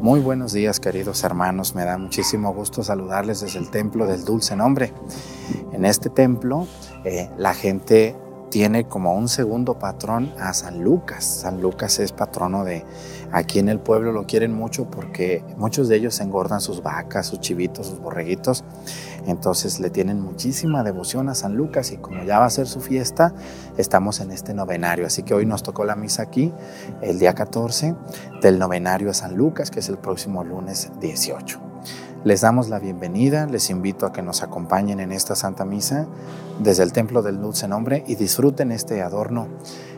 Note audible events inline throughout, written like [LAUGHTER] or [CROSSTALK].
Muy buenos días queridos hermanos, me da muchísimo gusto saludarles desde el templo del dulce nombre. En este templo eh, la gente tiene como un segundo patrón a San Lucas. San Lucas es patrono de aquí en el pueblo, lo quieren mucho porque muchos de ellos engordan sus vacas, sus chivitos, sus borreguitos. Entonces le tienen muchísima devoción a San Lucas y como ya va a ser su fiesta, estamos en este novenario. Así que hoy nos tocó la misa aquí, el día 14 del novenario a San Lucas, que es el próximo lunes 18. Les damos la bienvenida, les invito a que nos acompañen en esta Santa Misa desde el Templo del Dulce Nombre y disfruten este adorno.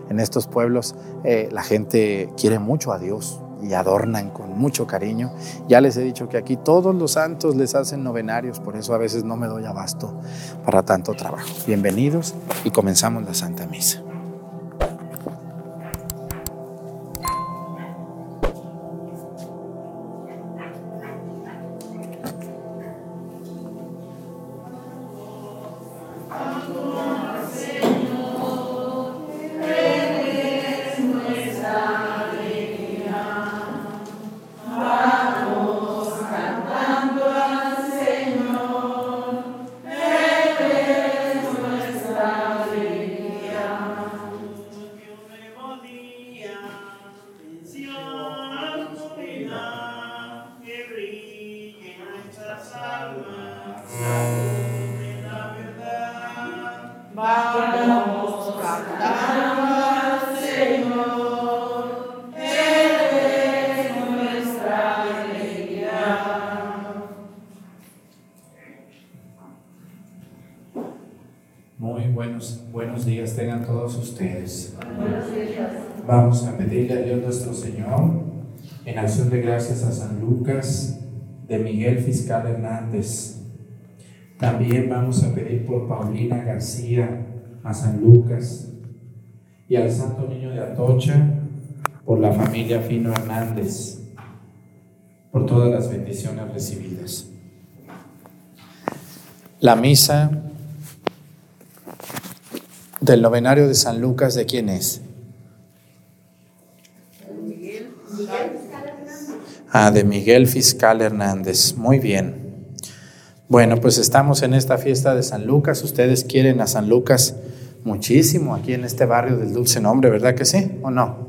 En estos pueblos eh, la gente quiere mucho a Dios y adornan con mucho cariño. Ya les he dicho que aquí todos los santos les hacen novenarios, por eso a veces no me doy abasto para tanto trabajo. Bienvenidos y comenzamos la Santa Misa. En acción de gracias a San Lucas, de Miguel Fiscal Hernández. También vamos a pedir por Paulina García, a San Lucas, y al Santo Niño de Atocha, por la familia Fino Hernández, por todas las bendiciones recibidas. La misa del novenario de San Lucas, ¿de quién es? Ah, de Miguel Fiscal Hernández. Muy bien. Bueno, pues estamos en esta fiesta de San Lucas. Ustedes quieren a San Lucas muchísimo aquí en este barrio del Dulce Nombre, ¿verdad que sí? ¿O no?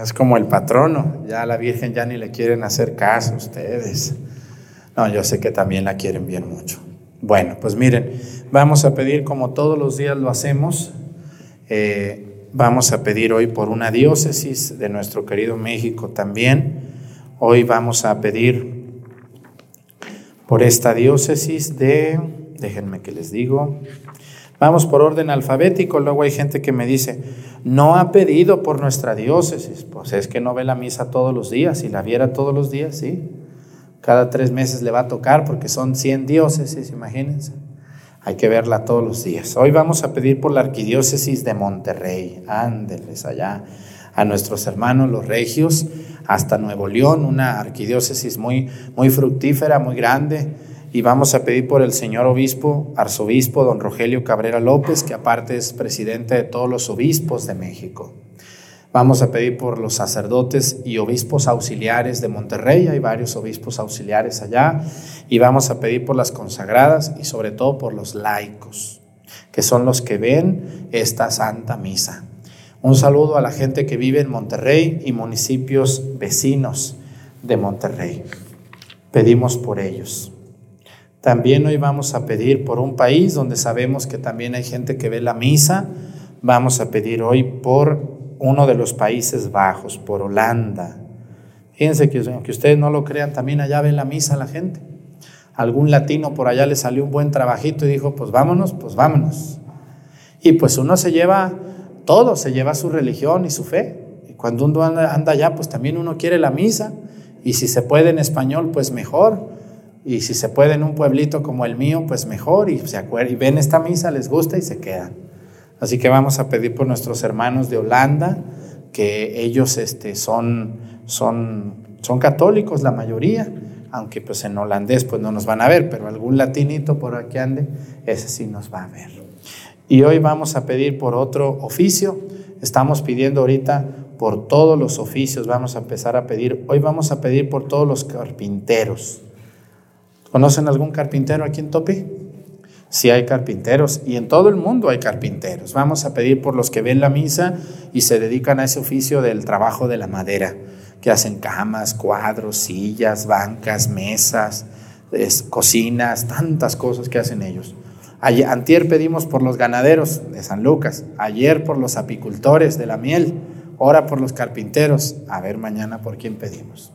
Es como el patrono. Ya a la Virgen ya ni le quieren hacer caso ustedes. No, yo sé que también la quieren bien mucho. Bueno, pues miren, vamos a pedir como todos los días lo hacemos. Eh, vamos a pedir hoy por una diócesis de nuestro querido México también. Hoy vamos a pedir por esta diócesis de, déjenme que les digo, vamos por orden alfabético, luego hay gente que me dice, no ha pedido por nuestra diócesis, pues es que no ve la misa todos los días, si la viera todos los días, sí, cada tres meses le va a tocar porque son 100 diócesis, imagínense. Hay que verla todos los días. Hoy vamos a pedir por la arquidiócesis de Monterrey. Ándeles allá a nuestros hermanos los regios hasta Nuevo León, una arquidiócesis muy, muy fructífera, muy grande. Y vamos a pedir por el señor obispo, arzobispo don Rogelio Cabrera López, que aparte es presidente de todos los obispos de México. Vamos a pedir por los sacerdotes y obispos auxiliares de Monterrey, hay varios obispos auxiliares allá, y vamos a pedir por las consagradas y sobre todo por los laicos, que son los que ven esta santa misa. Un saludo a la gente que vive en Monterrey y municipios vecinos de Monterrey. Pedimos por ellos. También hoy vamos a pedir por un país donde sabemos que también hay gente que ve la misa. Vamos a pedir hoy por uno de los Países Bajos, por Holanda. Fíjense que aunque ustedes no lo crean, también allá ve la misa la gente. Algún latino por allá le salió un buen trabajito y dijo, pues vámonos, pues vámonos. Y pues uno se lleva todo, se lleva su religión y su fe. Y cuando uno anda, allá, pues también uno quiere la misa. Y si se puede en español, pues mejor. Y si se puede en un pueblito como el mío, pues mejor. Y, se y ven esta misa, les gusta y se quedan. Así que vamos a pedir por nuestros hermanos de Holanda, que ellos este, son, son, son católicos la mayoría, aunque pues en holandés pues no nos van a ver, pero algún latinito por aquí ande, ese sí nos va a ver. Y hoy vamos a pedir por otro oficio, estamos pidiendo ahorita por todos los oficios, vamos a empezar a pedir. Hoy vamos a pedir por todos los carpinteros. ¿Conocen algún carpintero aquí en Topi? Sí hay carpinteros y en todo el mundo hay carpinteros. Vamos a pedir por los que ven la misa y se dedican a ese oficio del trabajo de la madera, que hacen camas, cuadros, sillas, bancas, mesas, cocinas, tantas cosas que hacen ellos. Antier pedimos por los ganaderos de San Lucas, ayer por los apicultores de la miel, ahora por los carpinteros, a ver mañana por quién pedimos.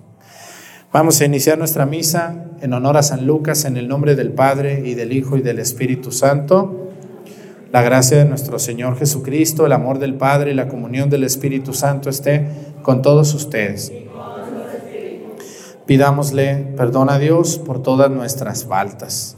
Vamos a iniciar nuestra misa en honor a San Lucas en el nombre del Padre y del Hijo y del Espíritu Santo. La gracia de nuestro Señor Jesucristo, el amor del Padre y la comunión del Espíritu Santo esté con todos ustedes. Pidámosle perdón a Dios por todas nuestras faltas.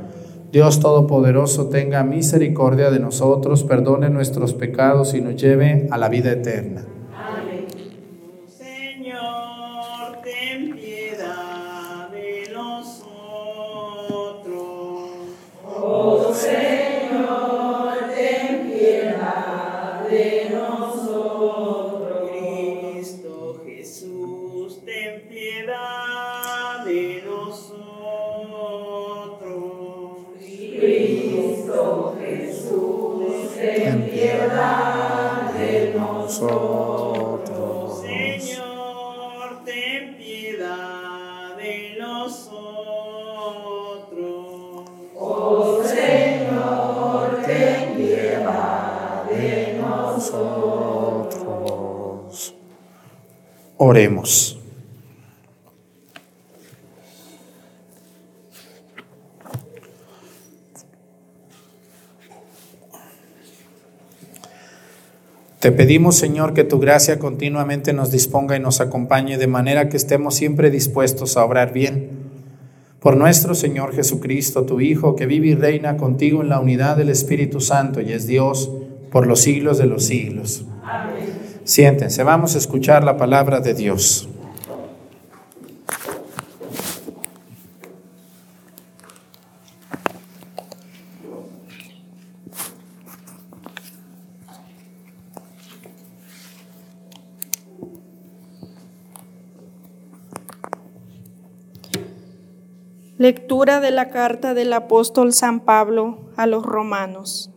Dios Todopoderoso tenga misericordia de nosotros, perdone nuestros pecados y nos lleve a la vida eterna. Amén. Señor, ten piedad de nosotros. Oh Señor, Cristo Jesús, ten piedad de nosotros. Señor, ten piedad de nosotros. Oh Señor, ten piedad de nosotros. Oremos. Te pedimos, Señor, que tu gracia continuamente nos disponga y nos acompañe de manera que estemos siempre dispuestos a obrar bien. Por nuestro Señor Jesucristo, tu Hijo, que vive y reina contigo en la unidad del Espíritu Santo y es Dios por los siglos de los siglos. Siéntense, vamos a escuchar la palabra de Dios. Lectura de la carta del apóstol San Pablo a los romanos.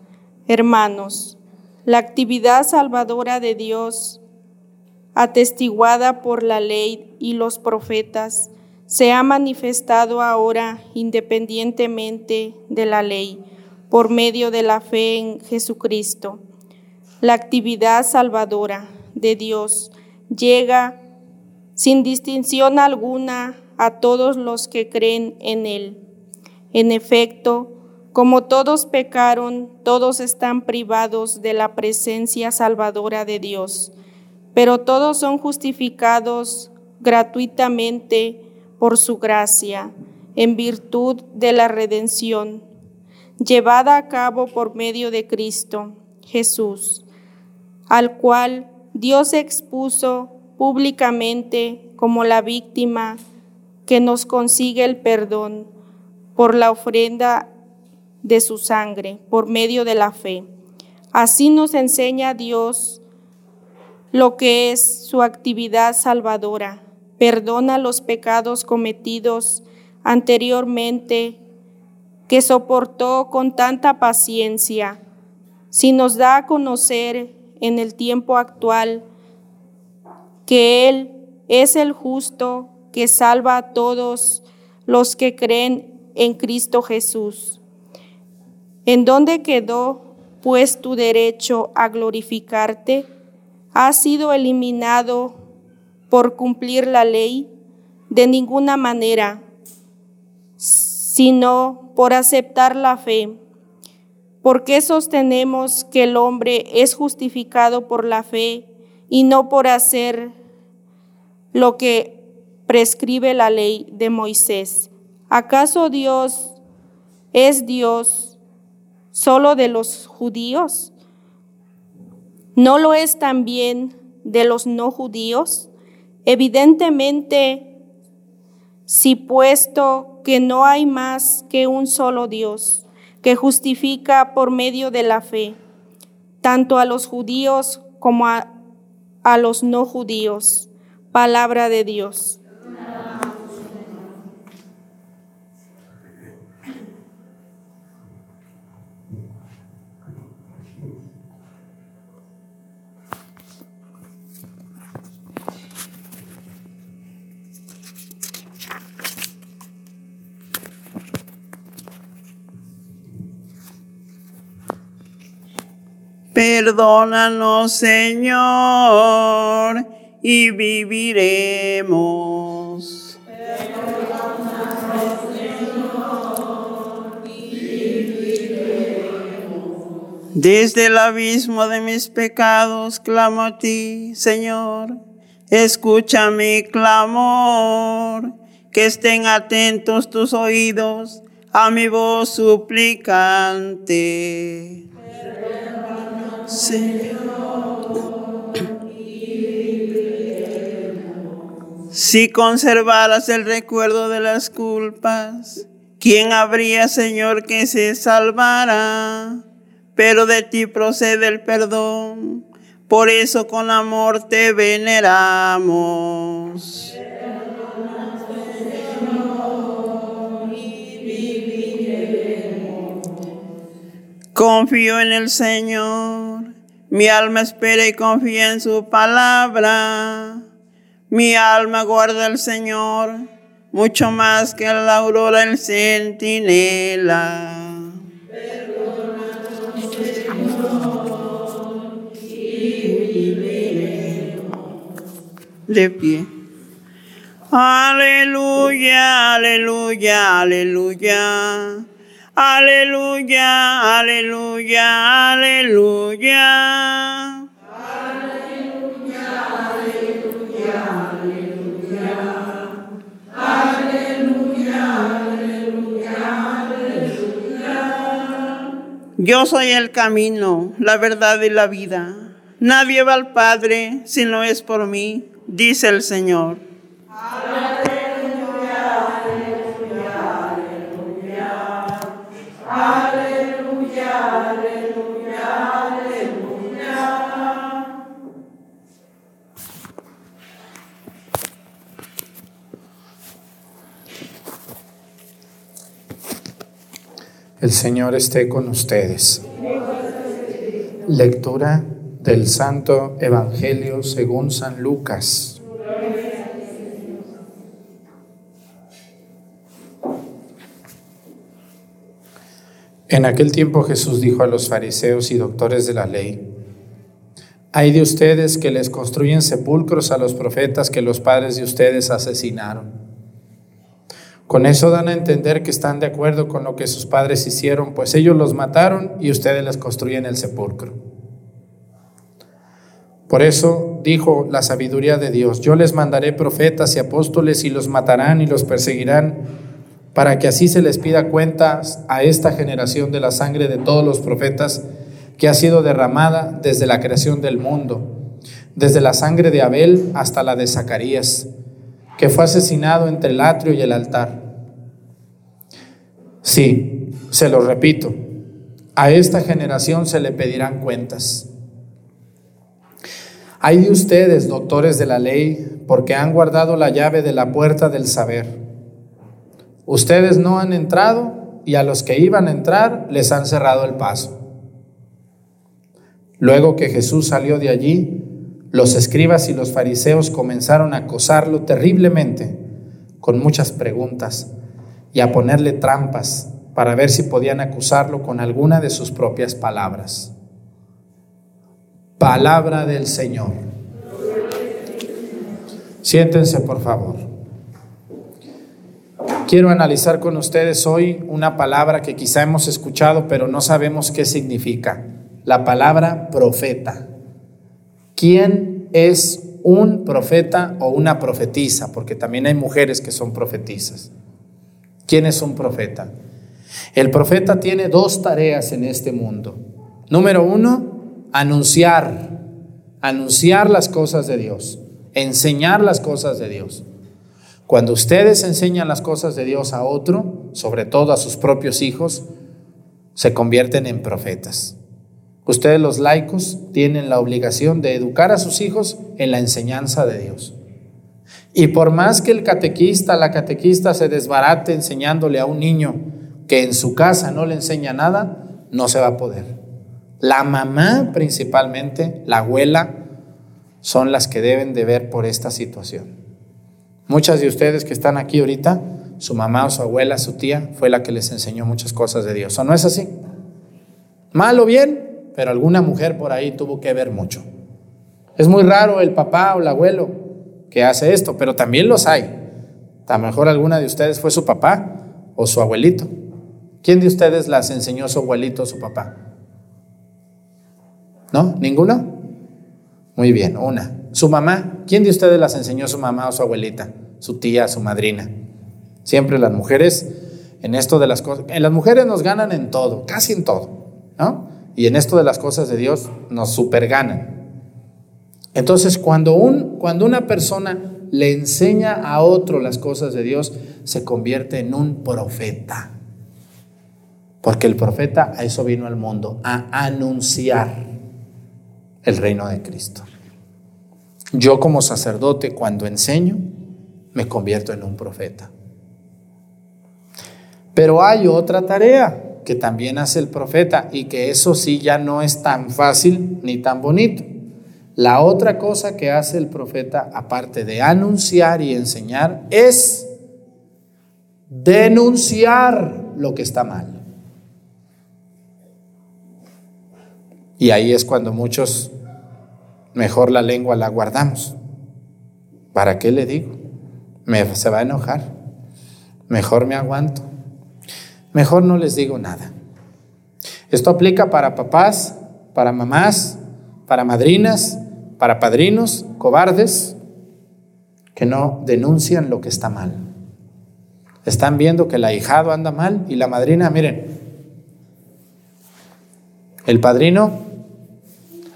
Hermanos, la actividad salvadora de Dios, atestiguada por la ley y los profetas, se ha manifestado ahora independientemente de la ley, por medio de la fe en Jesucristo. La actividad salvadora de Dios llega sin distinción alguna a todos los que creen en Él. En efecto, como todos pecaron, todos están privados de la presencia salvadora de Dios, pero todos son justificados gratuitamente por su gracia, en virtud de la redención, llevada a cabo por medio de Cristo Jesús, al cual Dios expuso públicamente como la víctima que nos consigue el perdón por la ofrenda de su sangre, por medio de la fe. Así nos enseña Dios lo que es su actividad salvadora. Perdona los pecados cometidos anteriormente que soportó con tanta paciencia. Si nos da a conocer en el tiempo actual que Él es el justo que salva a todos los que creen en Cristo Jesús. ¿En dónde quedó pues tu derecho a glorificarte? ¿Ha sido eliminado por cumplir la ley? De ninguna manera, sino por aceptar la fe. ¿Por qué sostenemos que el hombre es justificado por la fe y no por hacer lo que prescribe la ley de Moisés? ¿Acaso Dios es Dios solo de los judíos? ¿No lo es también de los no judíos? Evidentemente, si puesto que no hay más que un solo Dios, que justifica por medio de la fe, tanto a los judíos como a, a los no judíos. Palabra de Dios. Perdónanos, Señor, y viviremos. Desde el abismo de mis pecados clamo a ti, Señor. Escucha mi clamor, que estén atentos tus oídos a mi voz suplicante. Señor. Si conservaras el recuerdo de las culpas, ¿quién habría, Señor, que se salvara? Pero de ti procede el perdón, por eso con amor te veneramos. Confío en el Señor, mi alma espera y confía en su palabra. Mi alma guarda al Señor, mucho más que la aurora el centinela. De pie. Aleluya, aleluya, aleluya. Aleluya, aleluya, aleluya. Yo soy el camino, la verdad y la vida. Nadie va al Padre si no es por mí, dice el Señor. El Señor esté con ustedes. Lectura del Santo Evangelio según San Lucas. En aquel tiempo Jesús dijo a los fariseos y doctores de la ley, hay de ustedes que les construyen sepulcros a los profetas que los padres de ustedes asesinaron. Con eso dan a entender que están de acuerdo con lo que sus padres hicieron, pues ellos los mataron y ustedes les construyen el sepulcro. Por eso dijo la sabiduría de Dios, yo les mandaré profetas y apóstoles y los matarán y los perseguirán, para que así se les pida cuentas a esta generación de la sangre de todos los profetas que ha sido derramada desde la creación del mundo, desde la sangre de Abel hasta la de Zacarías, que fue asesinado entre el atrio y el altar. Sí, se lo repito, a esta generación se le pedirán cuentas. Hay de ustedes, doctores de la ley, porque han guardado la llave de la puerta del saber. Ustedes no han entrado y a los que iban a entrar les han cerrado el paso. Luego que Jesús salió de allí, los escribas y los fariseos comenzaron a acosarlo terriblemente con muchas preguntas y a ponerle trampas para ver si podían acusarlo con alguna de sus propias palabras. Palabra del Señor. Siéntense, por favor. Quiero analizar con ustedes hoy una palabra que quizá hemos escuchado, pero no sabemos qué significa. La palabra profeta. ¿Quién es un profeta o una profetisa? Porque también hay mujeres que son profetisas. ¿Quién es un profeta? El profeta tiene dos tareas en este mundo. Número uno, anunciar, anunciar las cosas de Dios, enseñar las cosas de Dios. Cuando ustedes enseñan las cosas de Dios a otro, sobre todo a sus propios hijos, se convierten en profetas. Ustedes los laicos tienen la obligación de educar a sus hijos en la enseñanza de Dios. Y por más que el catequista, la catequista se desbarate enseñándole a un niño que en su casa no le enseña nada, no se va a poder. La mamá principalmente, la abuela, son las que deben de ver por esta situación. Muchas de ustedes que están aquí ahorita, su mamá o su abuela, su tía, fue la que les enseñó muchas cosas de Dios. ¿O no es así? Mal o bien, pero alguna mujer por ahí tuvo que ver mucho. Es muy raro el papá o el abuelo que hace esto, pero también los hay. A lo mejor alguna de ustedes fue su papá o su abuelito. ¿Quién de ustedes las enseñó su abuelito o su papá? ¿No? ¿Ninguno? Muy bien, una. Su mamá, ¿quién de ustedes las enseñó su mamá o su abuelita? Su tía, su madrina. Siempre las mujeres en esto de las cosas, en las mujeres nos ganan en todo, casi en todo, ¿no? Y en esto de las cosas de Dios nos superganan. Entonces, cuando, un, cuando una persona le enseña a otro las cosas de Dios, se convierte en un profeta. Porque el profeta a eso vino al mundo, a anunciar el reino de Cristo. Yo como sacerdote cuando enseño me convierto en un profeta. Pero hay otra tarea que también hace el profeta y que eso sí ya no es tan fácil ni tan bonito. La otra cosa que hace el profeta, aparte de anunciar y enseñar, es denunciar lo que está mal. Y ahí es cuando muchos mejor la lengua la guardamos. ¿Para qué le digo? Me, se va a enojar. Mejor me aguanto. Mejor no les digo nada. Esto aplica para papás, para mamás, para madrinas, para padrinos, cobardes, que no denuncian lo que está mal. Están viendo que el ahijado anda mal y la madrina, miren, el padrino,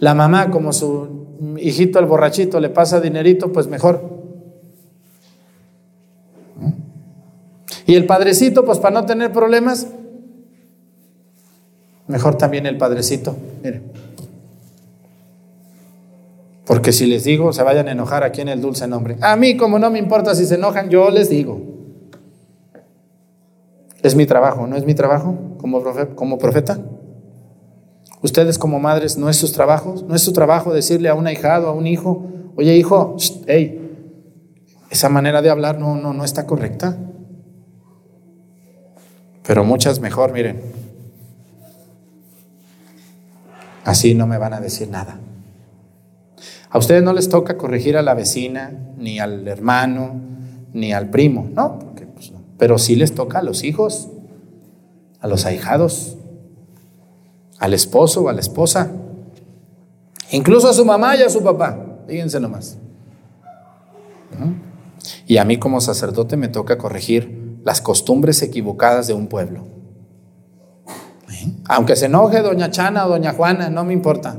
la mamá como su hijito el borrachito le pasa dinerito, pues mejor. Y el padrecito, pues para no tener problemas, mejor también el padrecito. Mire. Porque si les digo, se vayan a enojar aquí en el dulce nombre. A mí, como no me importa si se enojan, yo les digo. Es mi trabajo, ¿no es mi trabajo como, como profeta? Ustedes como madres, ¿no es su trabajo? ¿No es su trabajo decirle a un ahijado, a un hijo, oye hijo, hey, esa manera de hablar no, no, no está correcta? Pero muchas mejor, miren, así no me van a decir nada. A ustedes no les toca corregir a la vecina, ni al hermano, ni al primo, ¿no? Pues, no. Pero sí les toca a los hijos, a los ahijados al esposo o a la esposa, incluso a su mamá y a su papá, fíjense nomás. Y a mí como sacerdote me toca corregir las costumbres equivocadas de un pueblo. ¿Eh? Aunque se enoje doña Chana o doña Juana, no me importa.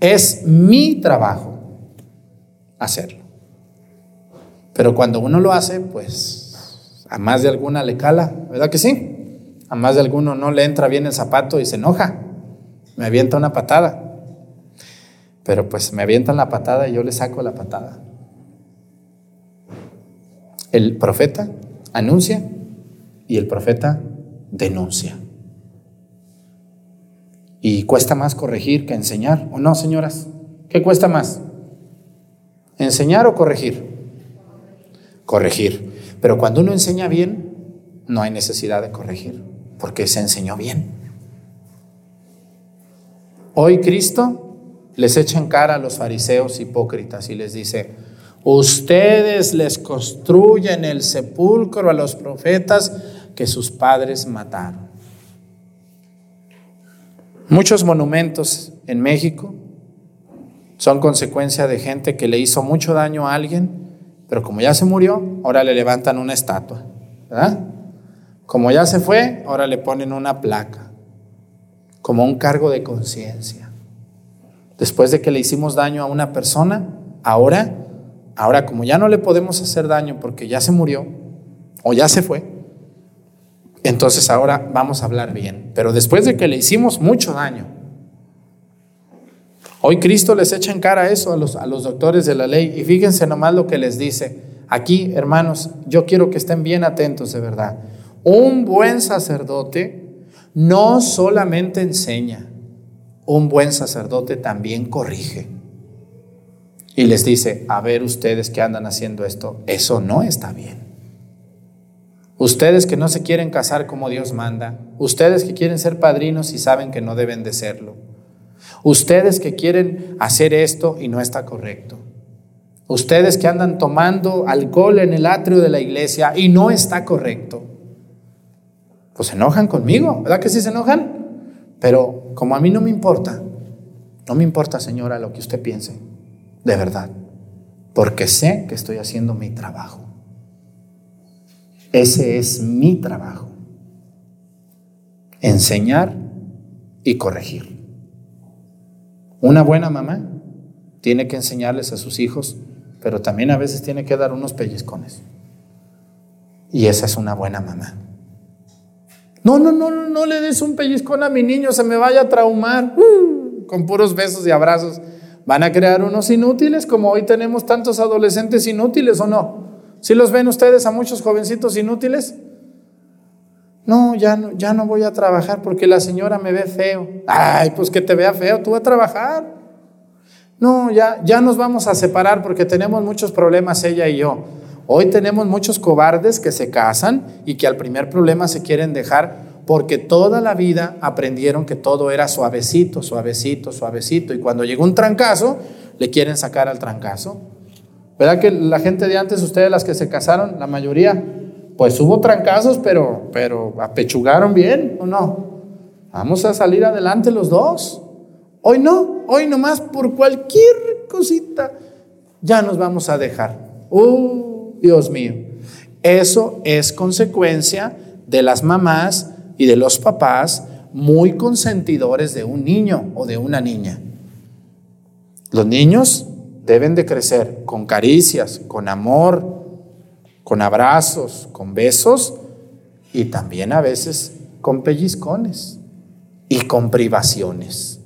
Es mi trabajo hacerlo. Pero cuando uno lo hace, pues a más de alguna le cala, ¿verdad que sí? A más de alguno no le entra bien el zapato y se enoja me avienta una patada. Pero pues me avientan la patada y yo le saco la patada. El profeta anuncia y el profeta denuncia. Y cuesta más corregir que enseñar, ¿o no, señoras? ¿Qué cuesta más? ¿Enseñar o corregir? Corregir. Pero cuando uno enseña bien, no hay necesidad de corregir, porque se enseñó bien. Hoy Cristo les echa en cara a los fariseos hipócritas y les dice, Ustedes les construyen el sepulcro a los profetas que sus padres mataron. Muchos monumentos en México son consecuencia de gente que le hizo mucho daño a alguien, pero como ya se murió, ahora le levantan una estatua. Como ya se fue, ahora le ponen una placa, como un cargo de conciencia. Después de que le hicimos daño a una persona, ahora, ahora como ya no le podemos hacer daño porque ya se murió o ya se fue, entonces ahora vamos a hablar bien. Pero después de que le hicimos mucho daño, hoy Cristo les echa en cara eso a los, a los doctores de la ley y fíjense nomás lo que les dice. Aquí, hermanos, yo quiero que estén bien atentos de verdad. Un buen sacerdote no solamente enseña, un buen sacerdote también corrige. Y les dice, a ver ustedes que andan haciendo esto, eso no está bien. Ustedes que no se quieren casar como Dios manda, ustedes que quieren ser padrinos y saben que no deben de serlo, ustedes que quieren hacer esto y no está correcto, ustedes que andan tomando alcohol en el atrio de la iglesia y no está correcto, pues se enojan conmigo, ¿verdad que sí se enojan? Pero como a mí no me importa, no me importa, señora, lo que usted piense, de verdad, porque sé que estoy haciendo mi trabajo. Ese es mi trabajo. Enseñar y corregir. Una buena mamá tiene que enseñarles a sus hijos, pero también a veces tiene que dar unos pellizcones. Y esa es una buena mamá. No, no, no, no le des un pellizcón a mi niño, se me vaya a traumar. Uh, con puros besos y abrazos. Van a crear unos inútiles, como hoy tenemos tantos adolescentes inútiles o no. ¿Sí los ven ustedes a muchos jovencitos inútiles? No, ya no, ya no voy a trabajar porque la señora me ve feo. Ay, pues que te vea feo, tú vas a trabajar. No, ya, ya nos vamos a separar porque tenemos muchos problemas ella y yo. Hoy tenemos muchos cobardes que se casan y que al primer problema se quieren dejar porque toda la vida aprendieron que todo era suavecito, suavecito, suavecito. Y cuando llegó un trancazo, le quieren sacar al trancazo. ¿Verdad que la gente de antes, ustedes las que se casaron, la mayoría, pues hubo trancazos, pero, pero apechugaron bien o no? Vamos a salir adelante los dos. Hoy no, hoy nomás por cualquier cosita ya nos vamos a dejar. Uh, Dios mío. Eso es consecuencia de las mamás y de los papás muy consentidores de un niño o de una niña. Los niños deben de crecer con caricias, con amor, con abrazos, con besos y también a veces con pellizcones y con privaciones.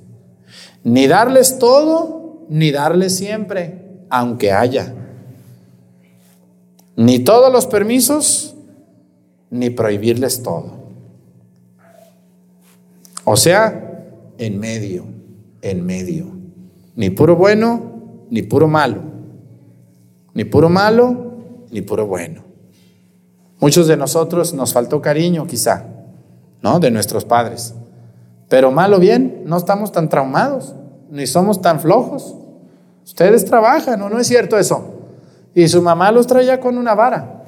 Ni darles todo, ni darles siempre, aunque haya. Ni todos los permisos, ni prohibirles todo. O sea, en medio, en medio. Ni puro bueno, ni puro malo. Ni puro malo, ni puro bueno. Muchos de nosotros nos faltó cariño quizá, ¿no? De nuestros padres. Pero mal o bien, no estamos tan traumados, ni somos tan flojos. Ustedes trabajan, ¿o no es cierto eso? Y su mamá los traía con una vara.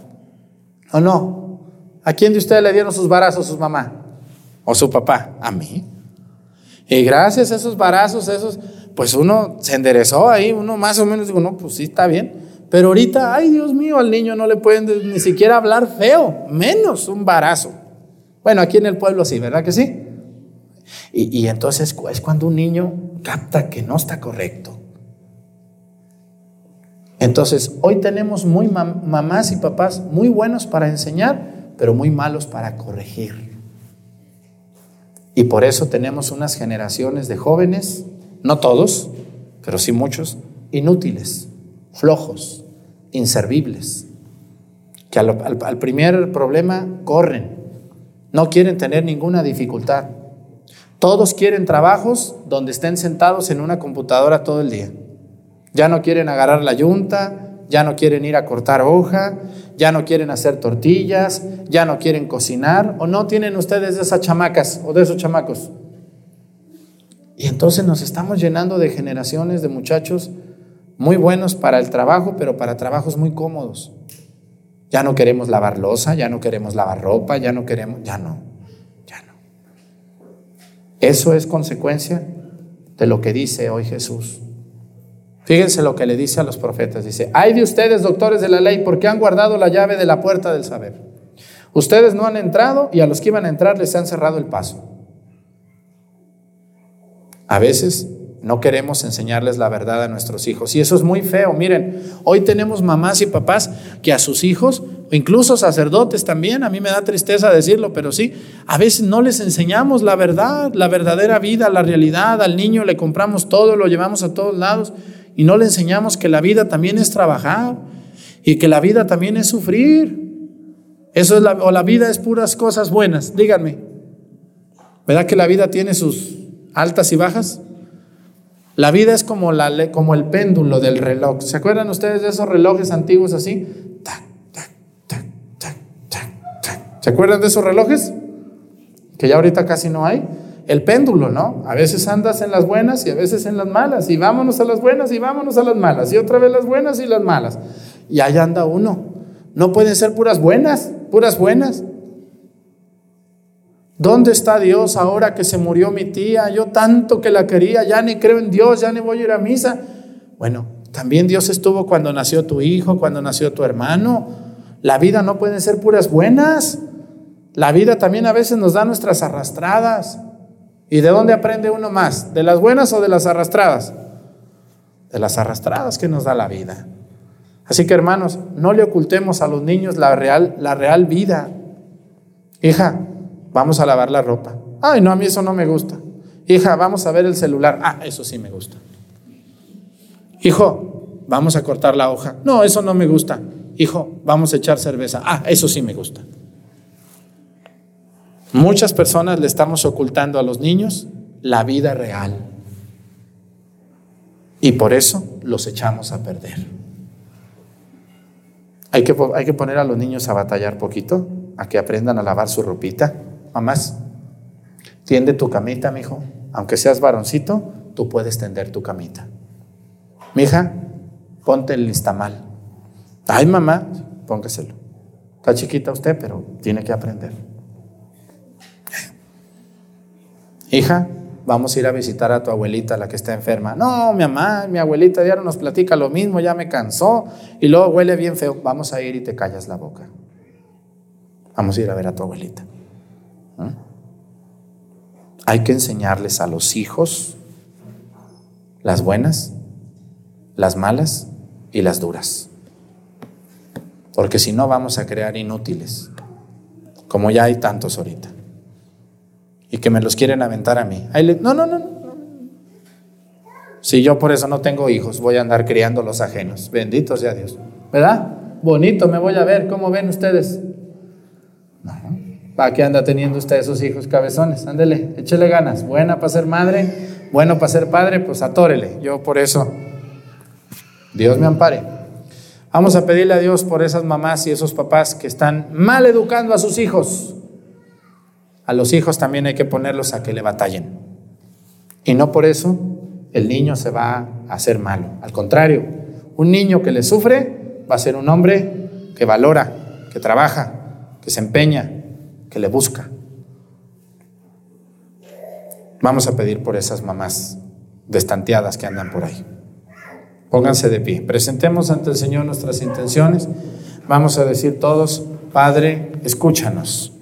¿O no? ¿A quién de ustedes le dieron sus varazos sus mamá? ¿O su papá? A mí. Y gracias a esos varazos, esos, pues uno se enderezó ahí, uno más o menos digo, no, pues sí está bien. Pero ahorita, ay Dios mío, al niño no le pueden ni siquiera hablar feo, menos un varazo. Bueno, aquí en el pueblo sí, ¿verdad que sí? Y, y entonces es cuando un niño capta que no está correcto. Entonces, hoy tenemos muy mamás y papás muy buenos para enseñar, pero muy malos para corregir. Y por eso tenemos unas generaciones de jóvenes, no todos, pero sí muchos, inútiles, flojos, inservibles, que al, primer problema corren, no quieren tener ninguna dificultad. Todos quieren trabajos donde estén sentados en una computadora todo el día. Ya no quieren agarrar la yunta, ya no quieren ir a cortar hoja, ya no quieren hacer tortillas, ya no quieren cocinar, o no tienen ustedes de esas chamacas o de esos chamacos. Y entonces nos estamos llenando de generaciones de muchachos muy buenos para el trabajo, pero para trabajos muy cómodos. Ya no queremos lavar losa, ya no queremos lavar ropa, ya no queremos, ya no, ya no. Eso es consecuencia de lo que dice hoy Jesús. Fíjense lo que le dice a los profetas. Dice, hay de ustedes, doctores de la ley, porque han guardado la llave de la puerta del saber. Ustedes no han entrado y a los que iban a entrar les han cerrado el paso. A veces no queremos enseñarles la verdad a nuestros hijos. Y eso es muy feo. Miren, hoy tenemos mamás y papás que a sus hijos, incluso sacerdotes también, a mí me da tristeza decirlo, pero sí, a veces no les enseñamos la verdad, la verdadera vida, la realidad. Al niño le compramos todo, lo llevamos a todos lados y no le enseñamos que la vida también es trabajar y que la vida también es sufrir. Eso es la, o la vida es puras cosas buenas, díganme. ¿Verdad que la vida tiene sus altas y bajas? La vida es como, la, como el péndulo del reloj. ¿Se acuerdan ustedes de esos relojes antiguos así? ¿Se acuerdan de esos relojes? Que ya ahorita casi no hay. El péndulo, ¿no? A veces andas en las buenas y a veces en las malas. Y vámonos a las buenas y vámonos a las malas. Y otra vez las buenas y las malas. Y allá anda uno. No pueden ser puras buenas, puras buenas. ¿Dónde está Dios ahora que se murió mi tía? Yo tanto que la quería, ya ni creo en Dios, ya ni voy a ir a misa. Bueno, también Dios estuvo cuando nació tu hijo, cuando nació tu hermano. La vida no puede ser puras buenas. La vida también a veces nos da nuestras arrastradas. ¿Y de dónde aprende uno más? ¿De las buenas o de las arrastradas? De las arrastradas que nos da la vida. Así que hermanos, no le ocultemos a los niños la real, la real vida. Hija, Vamos a lavar la ropa. Ay, no, a mí eso no me gusta. Hija, vamos a ver el celular. Ah, eso sí me gusta. Hijo, vamos a cortar la hoja. No, eso no me gusta. Hijo, vamos a echar cerveza. Ah, eso sí me gusta. Muchas personas le estamos ocultando a los niños la vida real. Y por eso los echamos a perder. Hay que, hay que poner a los niños a batallar poquito, a que aprendan a lavar su ropita, Mamás, tiende tu camita, mi hijo. Aunque seas varoncito, tú puedes tender tu camita. Mi hija, ponte el listamal. Ay, mamá, póngaselo. Está chiquita usted, pero tiene que aprender. Hija, vamos a ir a visitar a tu abuelita, la que está enferma. No, mi mamá, mi abuelita ya no nos platica lo mismo, ya me cansó y luego huele bien feo. Vamos a ir y te callas la boca. Vamos a ir a ver a tu abuelita. Hay que enseñarles a los hijos las buenas, las malas y las duras. Porque si no vamos a crear inútiles, como ya hay tantos ahorita. Y que me los quieren aventar a mí. no, no, no, no. Si yo por eso no tengo hijos, voy a andar criando los ajenos. Bendito sea Dios. ¿Verdad? Bonito, me voy a ver. ¿Cómo ven ustedes? ¿Para qué anda teniendo usted esos hijos cabezones? Ándele, échele ganas. Buena para ser madre, bueno para ser padre, pues atórele. Yo por eso, Dios me ampare. Vamos a pedirle a Dios por esas mamás y esos papás que están mal educando a sus hijos. A los hijos también hay que ponerlos a que le batallen. Y no por eso el niño se va a hacer malo. Al contrario, un niño que le sufre va a ser un hombre que valora, que trabaja, que se empeña, que le busca. Vamos a pedir por esas mamás destanteadas que andan por ahí. Pónganse de pie. Presentemos ante el Señor nuestras intenciones. Vamos a decir todos, Padre, escúchanos.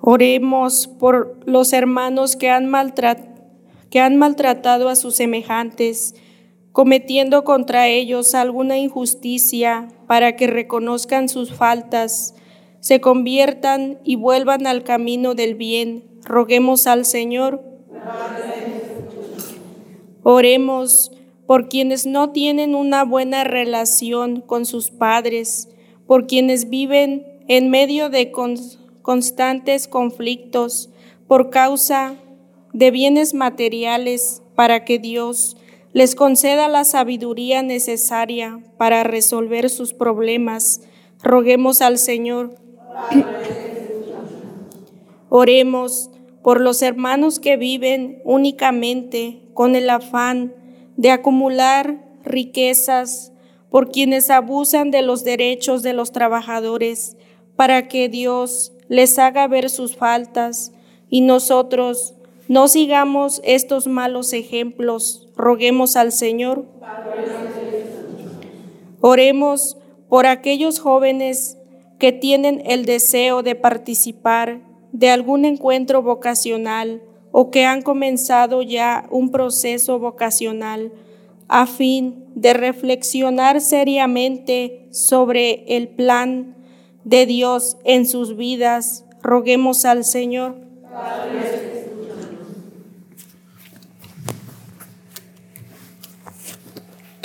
Oremos por los hermanos que han, que han maltratado a sus semejantes cometiendo contra ellos alguna injusticia, para que reconozcan sus faltas, se conviertan y vuelvan al camino del bien. Roguemos al Señor. Oremos por quienes no tienen una buena relación con sus padres, por quienes viven en medio de constantes conflictos por causa de bienes materiales, para que Dios les conceda la sabiduría necesaria para resolver sus problemas. Roguemos al Señor. [CLEARS THROAT] Oremos por los hermanos que viven únicamente con el afán de acumular riquezas, por quienes abusan de los derechos de los trabajadores, para que Dios les haga ver sus faltas y nosotros no sigamos estos malos ejemplos. Roguemos al Señor. Oremos por aquellos jóvenes que tienen el deseo de participar de algún encuentro vocacional o que han comenzado ya un proceso vocacional a fin de reflexionar seriamente sobre el plan de Dios en sus vidas. Roguemos al Señor.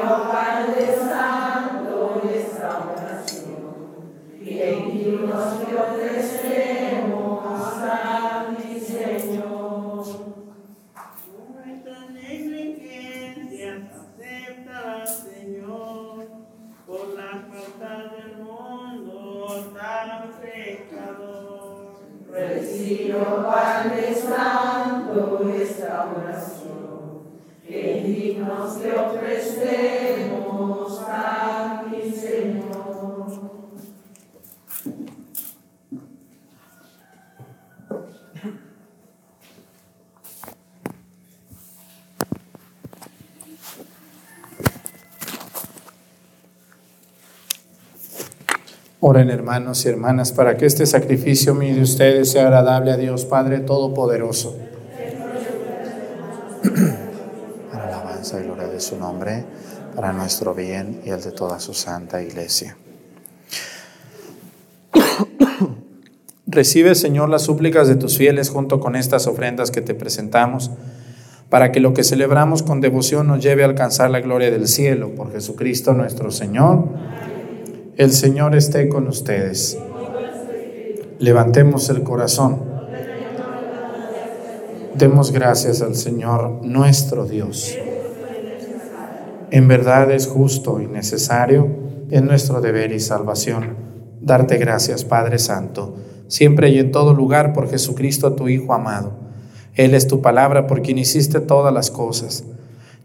Nuestras Hermanos y hermanas para que este sacrificio mío de ustedes sea agradable a Dios Padre Todopoderoso. [CLEARS THROAT] Para alabanza y gloria de su nombre, para nuestro bien y el de toda su santa iglesia. [CLEARS THROAT] Recibe, Señor, las súplicas de tus fieles junto con estas ofrendas que te presentamos, para que lo que celebramos con devoción nos lleve a alcanzar la gloria del cielo por Jesucristo nuestro Señor. El Señor esté con ustedes. Levantemos el corazón. Demos gracias al Señor nuestro Dios. En verdad es justo y necesario, es nuestro deber y salvación, darte gracias, Padre Santo, siempre y en todo lugar por Jesucristo, tu Hijo amado. Él es tu palabra por quien hiciste todas las cosas.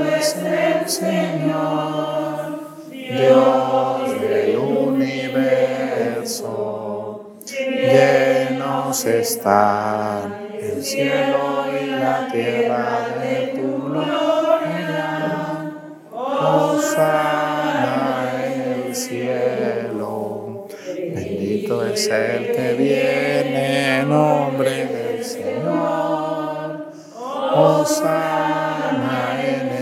es el Señor, Dios del universo. Llenos están el cielo y la tierra de tu gloria. Hosana en el cielo. Bendito es el que viene en nombre del Señor. Hosana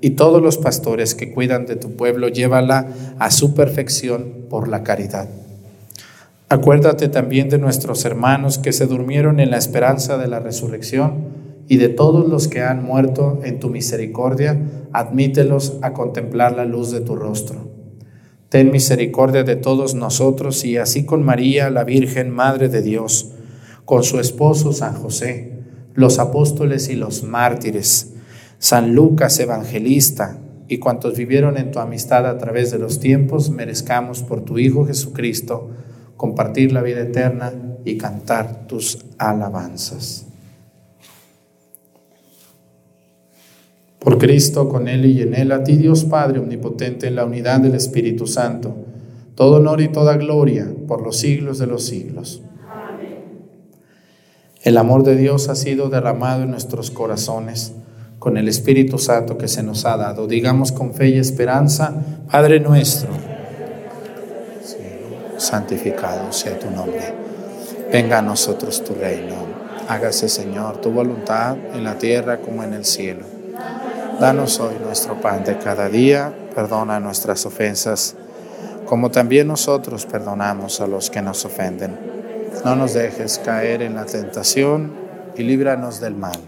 y todos los pastores que cuidan de tu pueblo, llévala a su perfección por la caridad. Acuérdate también de nuestros hermanos que se durmieron en la esperanza de la resurrección y de todos los que han muerto en tu misericordia, admítelos a contemplar la luz de tu rostro. Ten misericordia de todos nosotros y así con María, la Virgen Madre de Dios, con su esposo San José, los apóstoles y los mártires, San Lucas Evangelista y cuantos vivieron en tu amistad a través de los tiempos, merezcamos por tu Hijo Jesucristo compartir la vida eterna y cantar tus alabanzas. Por Cristo, con Él y en Él, a ti Dios Padre Omnipotente, en la unidad del Espíritu Santo, todo honor y toda gloria por los siglos de los siglos. El amor de Dios ha sido derramado en nuestros corazones con el Espíritu Santo que se nos ha dado. Digamos con fe y esperanza, Padre nuestro, santificado sea tu nombre. Venga a nosotros tu reino. Hágase, Señor, tu voluntad en la tierra como en el cielo. Danos hoy nuestro pan de cada día. Perdona nuestras ofensas, como también nosotros perdonamos a los que nos ofenden. No nos dejes caer en la tentación y líbranos del mal.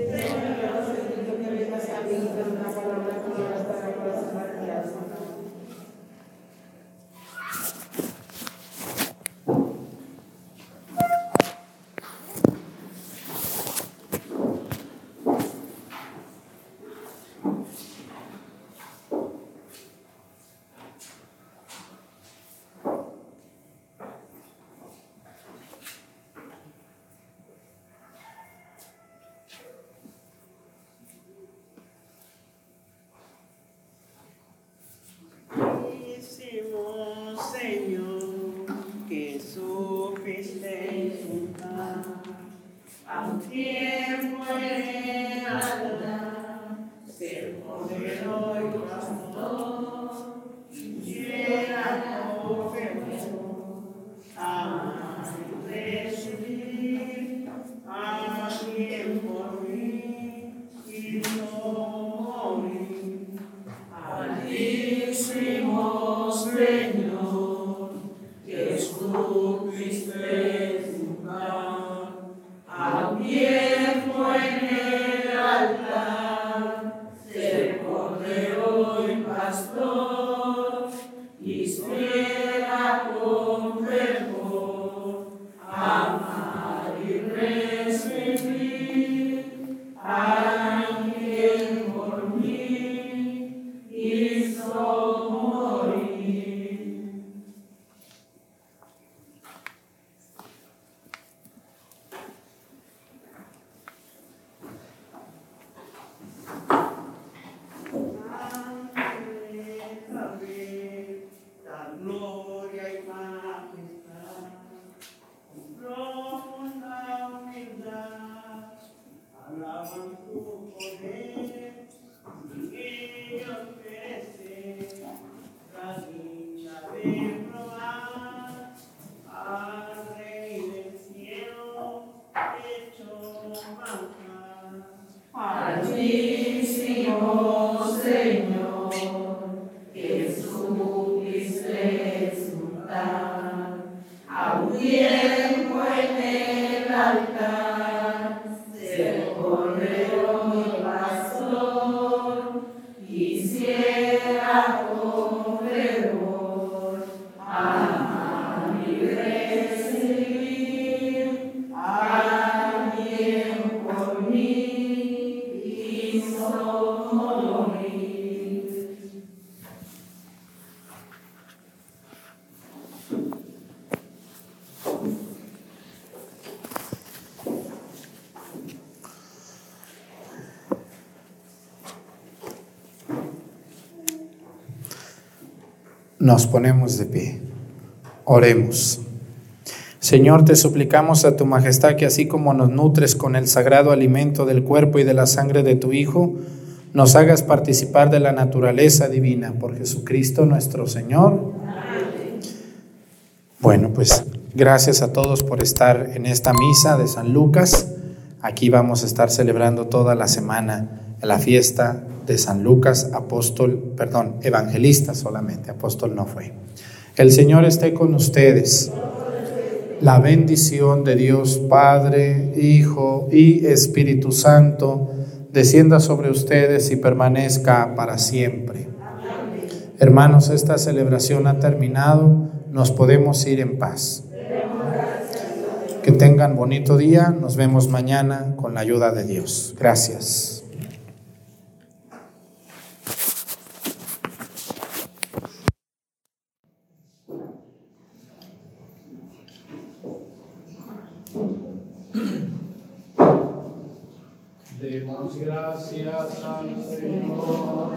嗯好 Nos ponemos de pie. Oremos. Señor, te suplicamos a tu majestad que así como nos nutres con el sagrado alimento del cuerpo y de la sangre de tu Hijo, nos hagas participar de la naturaleza divina por Jesucristo nuestro Señor. Bueno, pues gracias a todos por estar en esta misa de San Lucas. Aquí vamos a estar celebrando toda la semana la fiesta de San Lucas, apóstol, perdón, evangelista solamente, apóstol no fue. El Señor esté con ustedes. La bendición de Dios Padre, Hijo y Espíritu Santo descienda sobre ustedes y permanezca para siempre. Hermanos, esta celebración ha terminado, nos podemos ir en paz. Que tengan bonito día, nos vemos mañana con la ayuda de Dios. Gracias. Gracias al Señor.